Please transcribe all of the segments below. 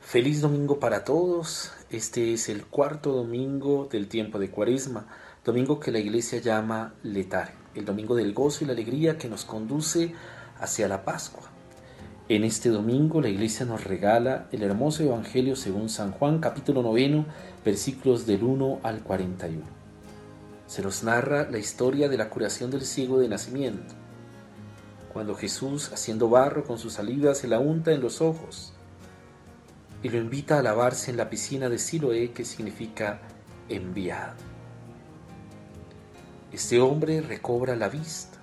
Feliz domingo para todos. Este es el cuarto domingo del tiempo de Cuaresma, domingo que la iglesia llama letar, el domingo del gozo y la alegría que nos conduce hacia la Pascua. En este domingo la iglesia nos regala el hermoso Evangelio según San Juan, capítulo noveno, versículos del 1 al 41. Se nos narra la historia de la curación del ciego de nacimiento, cuando Jesús, haciendo barro con su saliva, se la unta en los ojos y lo invita a lavarse en la piscina de Siloé, que significa enviado. Este hombre recobra la vista.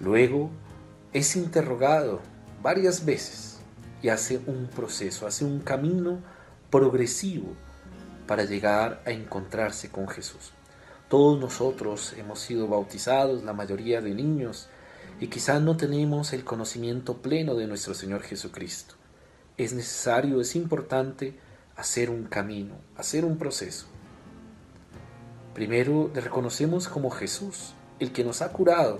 Luego es interrogado varias veces y hace un proceso, hace un camino progresivo para llegar a encontrarse con Jesús. Todos nosotros hemos sido bautizados, la mayoría de niños, y quizás no tenemos el conocimiento pleno de nuestro Señor Jesucristo es necesario, es importante hacer un camino, hacer un proceso. Primero le reconocemos como Jesús, el que nos ha curado,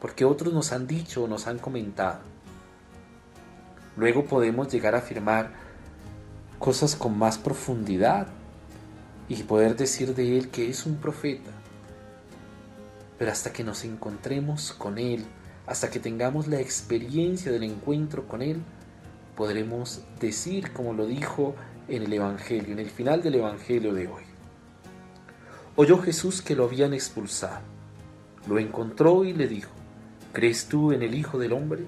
porque otros nos han dicho o nos han comentado. Luego podemos llegar a afirmar cosas con más profundidad y poder decir de Él que es un profeta. Pero hasta que nos encontremos con Él, hasta que tengamos la experiencia del encuentro con Él, podremos decir como lo dijo en el Evangelio, en el final del Evangelio de hoy. Oyó Jesús que lo habían expulsado. Lo encontró y le dijo, ¿crees tú en el Hijo del Hombre?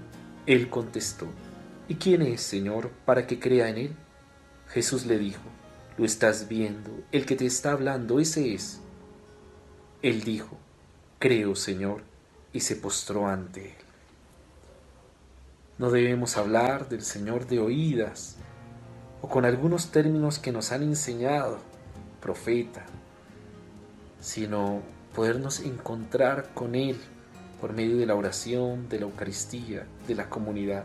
Él contestó, ¿y quién es, Señor, para que crea en él? Jesús le dijo, lo estás viendo, el que te está hablando, ese es. Él dijo, creo, Señor, y se postró ante él. No debemos hablar del Señor de oídas o con algunos términos que nos han enseñado, profeta, sino podernos encontrar con Él por medio de la oración, de la Eucaristía, de la comunidad,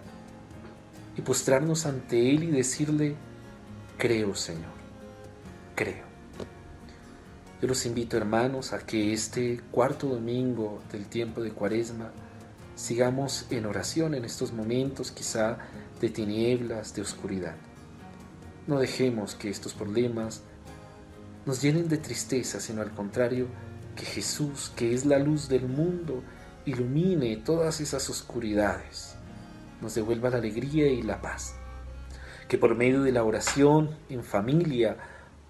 y postrarnos ante Él y decirle, creo Señor, creo. Yo los invito hermanos a que este cuarto domingo del tiempo de Cuaresma sigamos en oración en estos momentos quizá de tinieblas, de oscuridad. No dejemos que estos problemas nos llenen de tristeza, sino al contrario, que Jesús, que es la luz del mundo, ilumine todas esas oscuridades, nos devuelva la alegría y la paz. Que por medio de la oración en familia,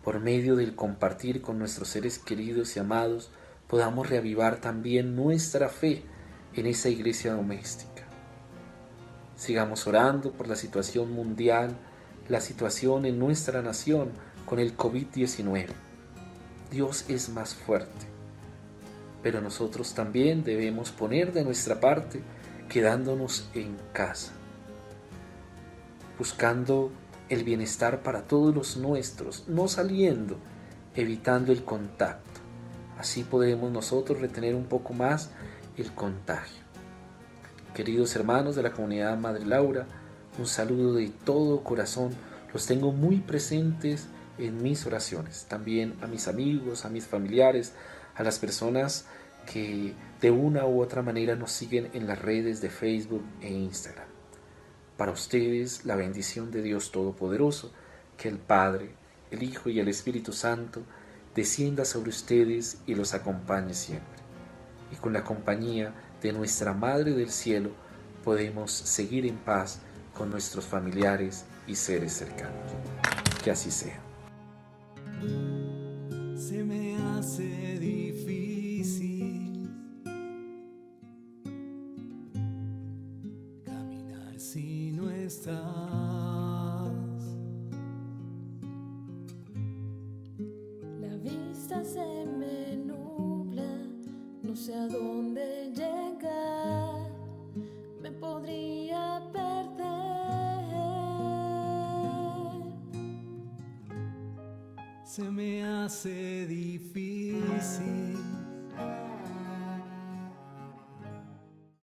por medio del compartir con nuestros seres queridos y amados, podamos reavivar también nuestra fe en esa iglesia doméstica. Sigamos orando por la situación mundial, la situación en nuestra nación con el COVID-19. Dios es más fuerte, pero nosotros también debemos poner de nuestra parte quedándonos en casa, buscando el bienestar para todos los nuestros, no saliendo, evitando el contacto. Así podemos nosotros retener un poco más el contagio. Queridos hermanos de la comunidad Madre Laura, un saludo de todo corazón. Los tengo muy presentes en mis oraciones. También a mis amigos, a mis familiares, a las personas que de una u otra manera nos siguen en las redes de Facebook e Instagram. Para ustedes la bendición de Dios Todopoderoso, que el Padre, el Hijo y el Espíritu Santo descienda sobre ustedes y los acompañe siempre y con la compañía de nuestra Madre del Cielo podemos seguir en paz con nuestros familiares y seres cercanos. Que así sea. Estás. La vista se me sé a dónde llegar, me podría perder. Se me hace difícil